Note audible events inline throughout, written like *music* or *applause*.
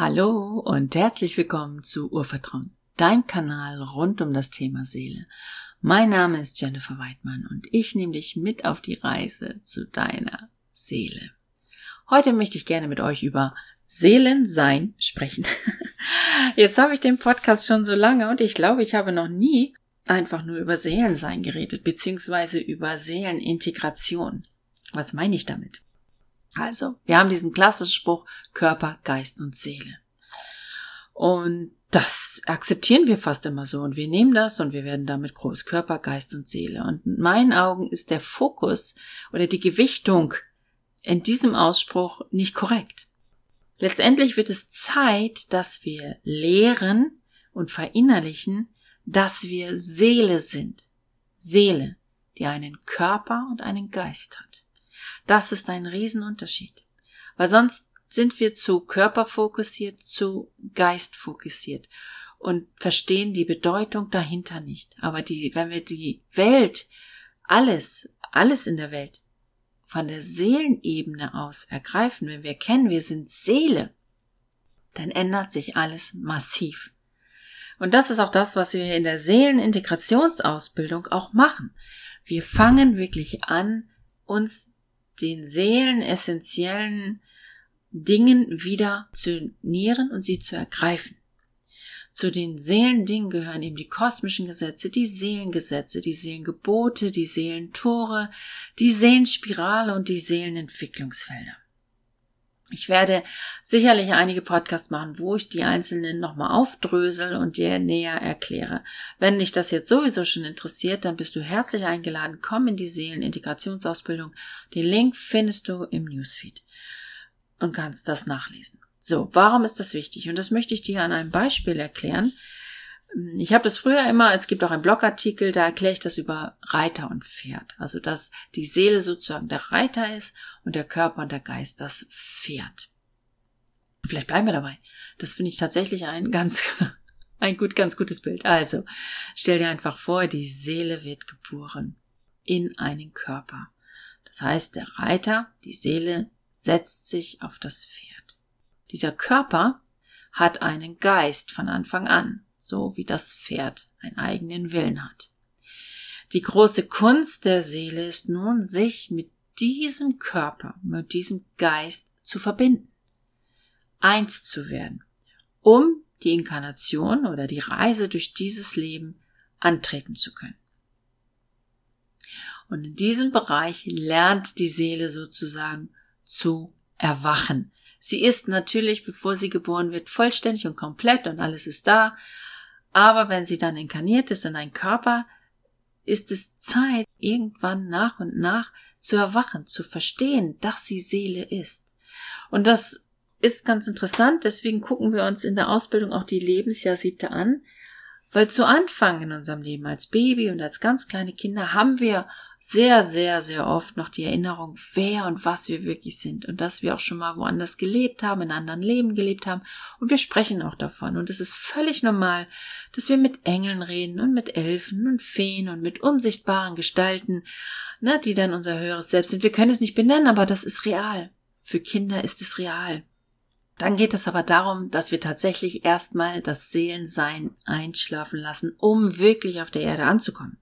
Hallo und herzlich willkommen zu Urvertrauen, deinem Kanal rund um das Thema Seele. Mein Name ist Jennifer Weidmann und ich nehme dich mit auf die Reise zu deiner Seele. Heute möchte ich gerne mit euch über Seelensein sprechen. *laughs* Jetzt habe ich den Podcast schon so lange und ich glaube, ich habe noch nie einfach nur über Seelensein geredet, beziehungsweise über Seelenintegration. Was meine ich damit? Also, wir haben diesen klassischen Spruch Körper, Geist und Seele. Und das akzeptieren wir fast immer so und wir nehmen das und wir werden damit groß. Körper, Geist und Seele. Und in meinen Augen ist der Fokus oder die Gewichtung in diesem Ausspruch nicht korrekt. Letztendlich wird es Zeit, dass wir lehren und verinnerlichen, dass wir Seele sind. Seele, die einen Körper und einen Geist hat. Das ist ein Riesenunterschied. Weil sonst sind wir zu körperfokussiert, zu geistfokussiert und verstehen die Bedeutung dahinter nicht. Aber die, wenn wir die Welt, alles, alles in der Welt von der Seelenebene aus ergreifen, wenn wir kennen, wir sind Seele, dann ändert sich alles massiv. Und das ist auch das, was wir in der Seelenintegrationsausbildung auch machen. Wir fangen wirklich an, uns den seelenessentiellen Dingen wieder zu nähren und sie zu ergreifen. Zu den Seelendingen gehören eben die kosmischen Gesetze, die Seelengesetze, die Seelengebote, die Seelentore, die Seelenspirale und die Seelenentwicklungsfelder. Ich werde sicherlich einige Podcasts machen, wo ich die einzelnen nochmal aufdrösel und dir näher erkläre. Wenn dich das jetzt sowieso schon interessiert, dann bist du herzlich eingeladen. Komm in die Seelenintegrationsausbildung. Den Link findest du im Newsfeed und kannst das nachlesen. So, warum ist das wichtig? Und das möchte ich dir an einem Beispiel erklären. Ich habe das früher immer, es gibt auch einen Blogartikel, da erkläre ich das über Reiter und Pferd. Also dass die Seele sozusagen der Reiter ist und der Körper und der Geist das Pferd. Vielleicht bleiben wir dabei. Das finde ich tatsächlich ein ganz, *laughs* ein gut, ganz gutes Bild. Also, stell dir einfach vor, die Seele wird geboren in einen Körper. Das heißt, der Reiter, die Seele, setzt sich auf das Pferd. Dieser Körper hat einen Geist von Anfang an so wie das Pferd einen eigenen Willen hat. Die große Kunst der Seele ist nun, sich mit diesem Körper, mit diesem Geist zu verbinden, eins zu werden, um die Inkarnation oder die Reise durch dieses Leben antreten zu können. Und in diesem Bereich lernt die Seele sozusagen zu erwachen. Sie ist natürlich, bevor sie geboren wird, vollständig und komplett und alles ist da, aber wenn sie dann inkarniert ist in einen Körper, ist es Zeit, irgendwann nach und nach zu erwachen, zu verstehen, dass sie Seele ist. Und das ist ganz interessant, deswegen gucken wir uns in der Ausbildung auch die Lebensjahrsiebte an, weil zu Anfang in unserem Leben als Baby und als ganz kleine Kinder haben wir sehr, sehr, sehr oft noch die Erinnerung, wer und was wir wirklich sind und dass wir auch schon mal woanders gelebt haben, in anderen Leben gelebt haben und wir sprechen auch davon und es ist völlig normal, dass wir mit Engeln reden und mit Elfen und Feen und mit unsichtbaren Gestalten, ne, die dann unser höheres Selbst sind. Wir können es nicht benennen, aber das ist real. Für Kinder ist es real. Dann geht es aber darum, dass wir tatsächlich erstmal das Seelensein einschlafen lassen, um wirklich auf der Erde anzukommen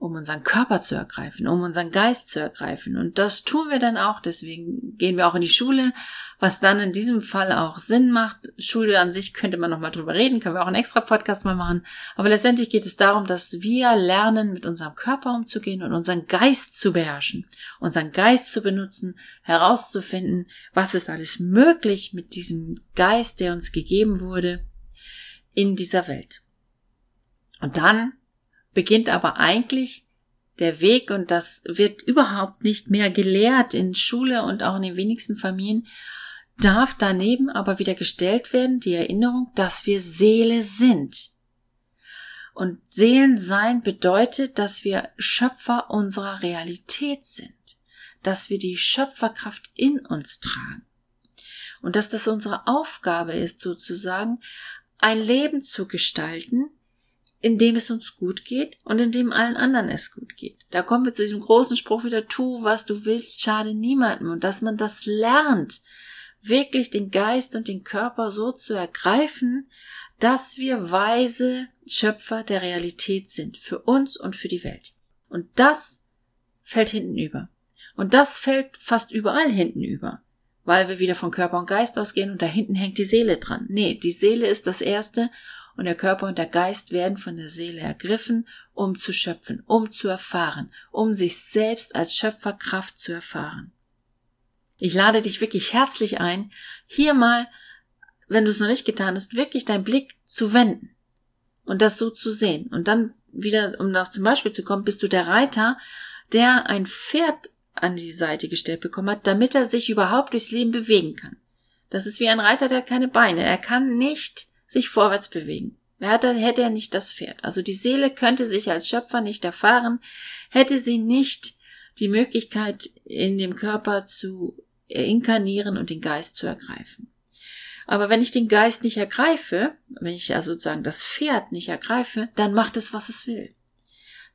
um unseren Körper zu ergreifen, um unseren Geist zu ergreifen. Und das tun wir dann auch, deswegen gehen wir auch in die Schule, was dann in diesem Fall auch Sinn macht. Schule an sich könnte man nochmal drüber reden, können wir auch einen extra Podcast mal machen. Aber letztendlich geht es darum, dass wir lernen, mit unserem Körper umzugehen und unseren Geist zu beherrschen, unseren Geist zu benutzen, herauszufinden, was ist alles möglich mit diesem Geist, der uns gegeben wurde, in dieser Welt. Und dann beginnt aber eigentlich der Weg und das wird überhaupt nicht mehr gelehrt in Schule und auch in den wenigsten Familien, darf daneben aber wieder gestellt werden die Erinnerung, dass wir Seele sind. Und Seelensein bedeutet, dass wir Schöpfer unserer Realität sind, dass wir die Schöpferkraft in uns tragen und dass das unsere Aufgabe ist, sozusagen ein Leben zu gestalten, in dem es uns gut geht und in dem allen anderen es gut geht. Da kommen wir zu diesem großen Spruch wieder, tu, was du willst, schade niemandem und dass man das lernt, wirklich den Geist und den Körper so zu ergreifen, dass wir weise Schöpfer der Realität sind, für uns und für die Welt. Und das fällt hinten über. Und das fällt fast überall hinten über, weil wir wieder von Körper und Geist ausgehen und da hinten hängt die Seele dran. Nee, die Seele ist das Erste und der Körper und der Geist werden von der Seele ergriffen, um zu schöpfen, um zu erfahren, um sich selbst als Schöpferkraft zu erfahren. Ich lade dich wirklich herzlich ein, hier mal, wenn du es noch nicht getan hast, wirklich deinen Blick zu wenden und das so zu sehen. Und dann wieder, um nach zum Beispiel zu kommen, bist du der Reiter, der ein Pferd an die Seite gestellt bekommen hat, damit er sich überhaupt durchs Leben bewegen kann. Das ist wie ein Reiter, der keine Beine. Er kann nicht sich vorwärts bewegen. Hätte, hätte er nicht das Pferd. Also die Seele könnte sich als Schöpfer nicht erfahren, hätte sie nicht die Möglichkeit, in dem Körper zu inkarnieren und den Geist zu ergreifen. Aber wenn ich den Geist nicht ergreife, wenn ich ja sozusagen das Pferd nicht ergreife, dann macht es, was es will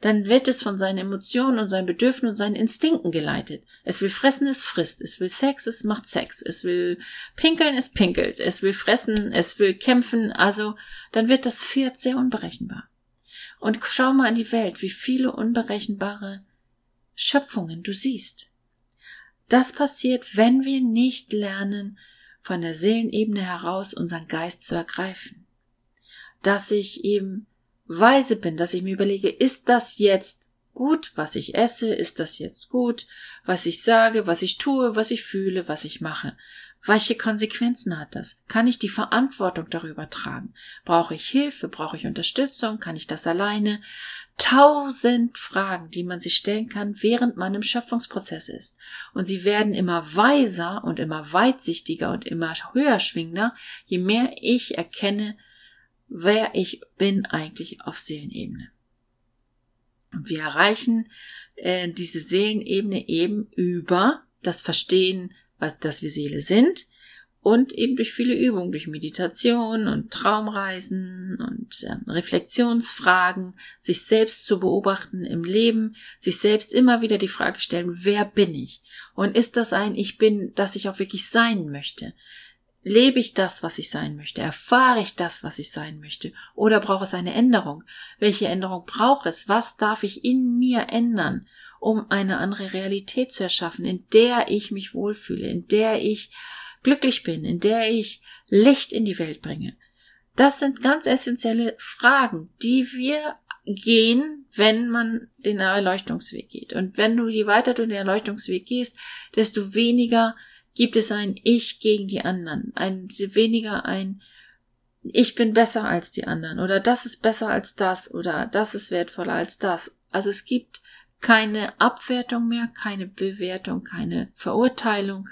dann wird es von seinen Emotionen und seinen Bedürfnissen und seinen Instinkten geleitet. Es will fressen, es frisst. Es will Sex, es macht Sex. Es will pinkeln, es pinkelt. Es will fressen, es will kämpfen. Also dann wird das Pferd sehr unberechenbar. Und schau mal in die Welt, wie viele unberechenbare Schöpfungen du siehst. Das passiert, wenn wir nicht lernen, von der Seelenebene heraus unseren Geist zu ergreifen. Dass ich eben weise bin, dass ich mir überlege, ist das jetzt gut, was ich esse, ist das jetzt gut, was ich sage, was ich tue, was ich fühle, was ich mache. Welche Konsequenzen hat das? Kann ich die Verantwortung darüber tragen? Brauche ich Hilfe? Brauche ich Unterstützung? Kann ich das alleine? Tausend Fragen, die man sich stellen kann, während man im Schöpfungsprozess ist. Und sie werden immer weiser und immer weitsichtiger und immer höher schwingender, je mehr ich erkenne, wer ich bin eigentlich auf Seelenebene. Und wir erreichen äh, diese Seelenebene eben über das Verstehen, was, dass wir Seele sind und eben durch viele Übungen, durch Meditation und Traumreisen und äh, Reflexionsfragen, sich selbst zu beobachten im Leben, sich selbst immer wieder die Frage stellen, wer bin ich? Und ist das ein Ich bin, das ich auch wirklich sein möchte? Lebe ich das, was ich sein möchte? Erfahre ich das, was ich sein möchte? Oder brauche es eine Änderung? Welche Änderung braucht es? Was darf ich in mir ändern, um eine andere Realität zu erschaffen, in der ich mich wohlfühle, in der ich glücklich bin, in der ich Licht in die Welt bringe? Das sind ganz essentielle Fragen, die wir gehen, wenn man den Erleuchtungsweg geht. Und wenn du, je weiter du den Erleuchtungsweg gehst, desto weniger gibt es ein Ich gegen die anderen, ein weniger ein Ich bin besser als die anderen oder das ist besser als das oder das ist wertvoller als das. Also es gibt keine Abwertung mehr, keine Bewertung, keine Verurteilung.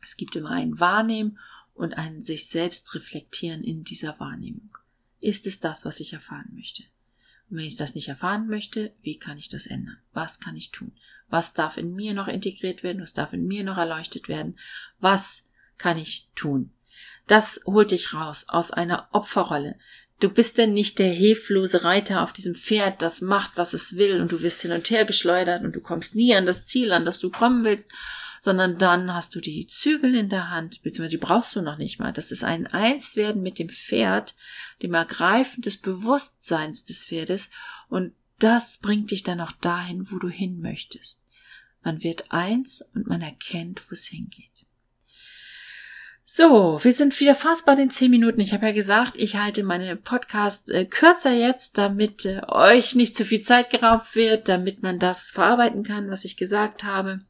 Es gibt immer ein Wahrnehmen und ein sich selbst reflektieren in dieser Wahrnehmung. Ist es das, was ich erfahren möchte? Wenn ich das nicht erfahren möchte, wie kann ich das ändern? Was kann ich tun? Was darf in mir noch integriert werden? Was darf in mir noch erleuchtet werden? Was kann ich tun? Das holt dich raus aus einer Opferrolle. Du bist denn nicht der hilflose Reiter auf diesem Pferd, das macht, was es will, und du wirst hin und her geschleudert und du kommst nie an das Ziel, an das du kommen willst, sondern dann hast du die Zügel in der Hand, beziehungsweise die brauchst du noch nicht mal. Das ist ein Einswerden mit dem Pferd, dem Ergreifen des Bewusstseins des Pferdes und das bringt dich dann auch dahin, wo du hin möchtest. Man wird eins und man erkennt, wo es hingeht. So, wir sind wieder fast bei den zehn Minuten. Ich habe ja gesagt, ich halte meine Podcast äh, kürzer jetzt, damit äh, euch nicht zu viel Zeit geraubt wird, damit man das verarbeiten kann, was ich gesagt habe.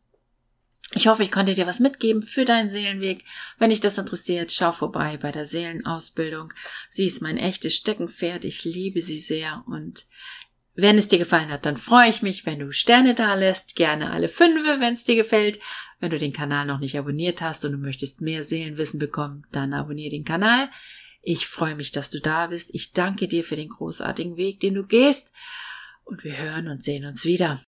Ich hoffe, ich konnte dir was mitgeben für deinen Seelenweg. Wenn dich das interessiert, schau vorbei bei der Seelenausbildung. Sie ist mein echtes Steckenpferd. Ich liebe sie sehr und wenn es dir gefallen hat, dann freue ich mich, wenn du Sterne da lässt. Gerne alle fünf, wenn es dir gefällt. Wenn du den Kanal noch nicht abonniert hast und du möchtest mehr Seelenwissen bekommen, dann abonniere den Kanal. Ich freue mich, dass du da bist. Ich danke dir für den großartigen Weg, den du gehst. Und wir hören und sehen uns wieder.